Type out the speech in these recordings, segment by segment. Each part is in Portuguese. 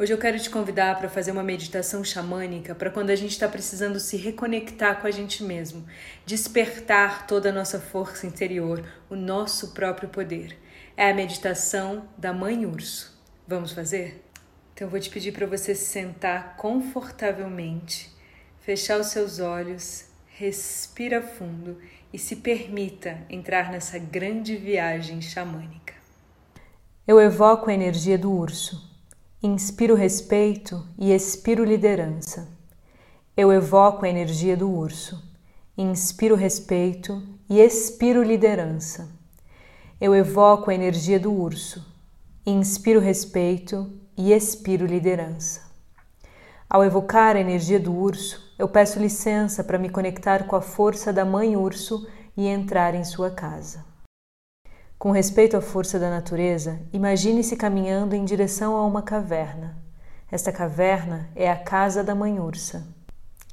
Hoje eu quero te convidar para fazer uma meditação xamânica para quando a gente está precisando se reconectar com a gente mesmo, despertar toda a nossa força interior, o nosso próprio poder. É a meditação da Mãe Urso. Vamos fazer? Então eu vou te pedir para você se sentar confortavelmente, fechar os seus olhos, respira fundo e se permita entrar nessa grande viagem xamânica. Eu evoco a energia do urso Inspiro respeito e expiro liderança. Eu evoco a energia do urso. Inspiro respeito e expiro liderança. Eu evoco a energia do urso. Inspiro respeito e expiro liderança. Ao evocar a energia do urso, eu peço licença para me conectar com a força da mãe urso e entrar em sua casa. Com respeito à força da natureza, imagine-se caminhando em direção a uma caverna. Esta caverna é a casa da mãe ursa.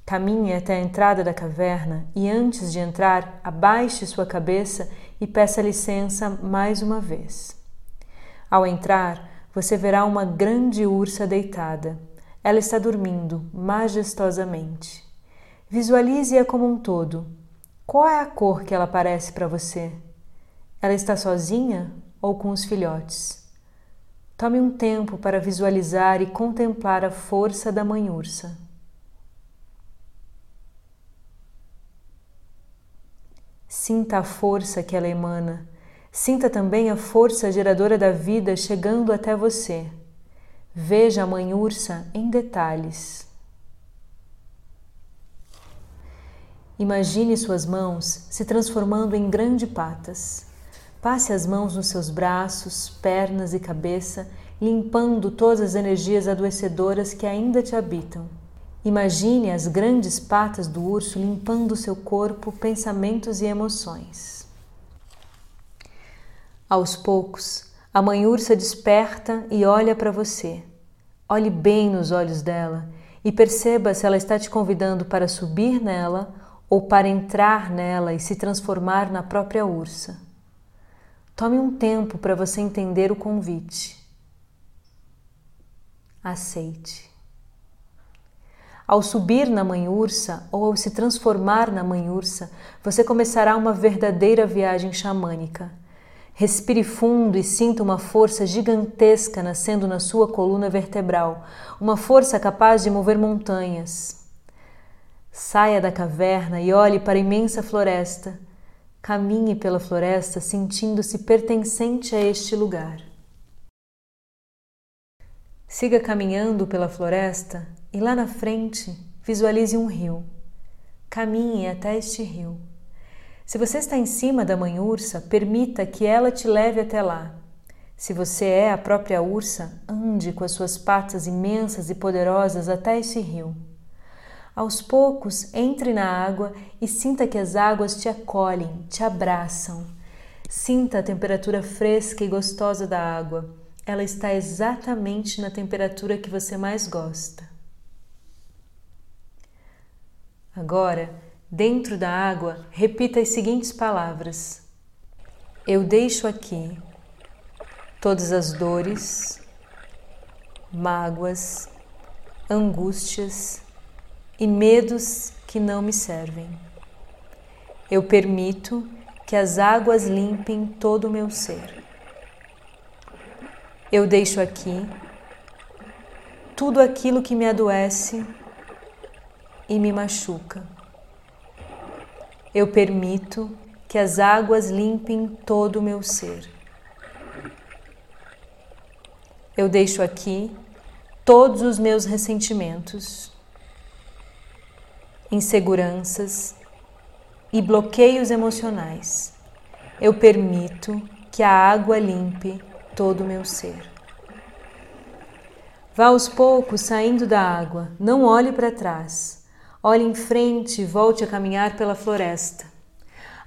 Caminhe até a entrada da caverna e, antes de entrar, abaixe sua cabeça e peça licença mais uma vez. Ao entrar, você verá uma grande ursa deitada. Ela está dormindo majestosamente. Visualize-a como um todo. Qual é a cor que ela parece para você? Ela está sozinha ou com os filhotes? Tome um tempo para visualizar e contemplar a força da mãe ursa. Sinta a força que ela emana. Sinta também a força geradora da vida chegando até você. Veja a mãe ursa em detalhes. Imagine suas mãos se transformando em grandes patas. Passe as mãos nos seus braços, pernas e cabeça, limpando todas as energias adoecedoras que ainda te habitam. Imagine as grandes patas do urso limpando seu corpo, pensamentos e emoções. Aos poucos, a mãe ursa desperta e olha para você. Olhe bem nos olhos dela e perceba se ela está te convidando para subir nela ou para entrar nela e se transformar na própria ursa. Tome um tempo para você entender o convite. Aceite. Ao subir na mãe ursa ou ao se transformar na mãe ursa, você começará uma verdadeira viagem xamânica. Respire fundo e sinta uma força gigantesca nascendo na sua coluna vertebral, uma força capaz de mover montanhas. Saia da caverna e olhe para a imensa floresta Caminhe pela floresta sentindo-se pertencente a este lugar. Siga caminhando pela floresta e lá na frente visualize um rio. Caminhe até este rio. Se você está em cima da mãe ursa, permita que ela te leve até lá. Se você é a própria ursa, ande com as suas patas imensas e poderosas até esse rio. Aos poucos, entre na água e sinta que as águas te acolhem, te abraçam. Sinta a temperatura fresca e gostosa da água. Ela está exatamente na temperatura que você mais gosta. Agora, dentro da água, repita as seguintes palavras: Eu deixo aqui todas as dores, mágoas, angústias, e medos que não me servem. Eu permito que as águas limpem todo o meu ser. Eu deixo aqui tudo aquilo que me adoece e me machuca. Eu permito que as águas limpem todo o meu ser. Eu deixo aqui todos os meus ressentimentos inseguranças e bloqueios emocionais. Eu permito que a água limpe todo o meu ser. Vá aos poucos saindo da água, não olhe para trás. Olhe em frente e volte a caminhar pela floresta.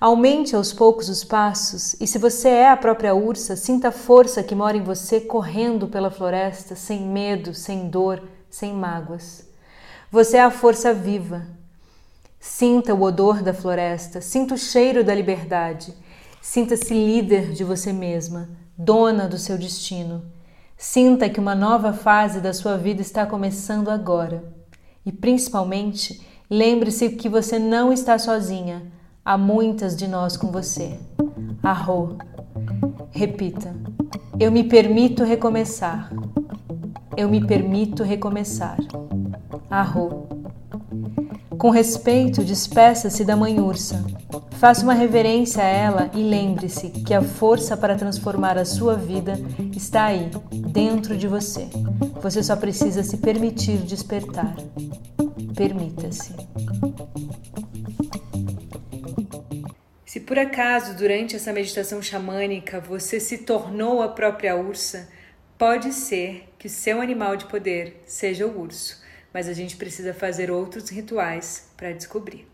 Aumente aos poucos os passos e, se você é a própria ursa, sinta a força que mora em você correndo pela floresta, sem medo, sem dor, sem mágoas. Você é a força viva, Sinta o odor da floresta, sinta o cheiro da liberdade. Sinta-se líder de você mesma, dona do seu destino. Sinta que uma nova fase da sua vida está começando agora. E principalmente, lembre-se que você não está sozinha. Há muitas de nós com você. Arro. Repita. Eu me permito recomeçar. Eu me permito recomeçar. Arro. Com respeito, despeça-se da mãe ursa. Faça uma reverência a ela e lembre-se que a força para transformar a sua vida está aí, dentro de você. Você só precisa se permitir despertar. Permita-se. Se por acaso durante essa meditação xamânica você se tornou a própria ursa, pode ser que seu animal de poder seja o urso mas a gente precisa fazer outros rituais para descobrir.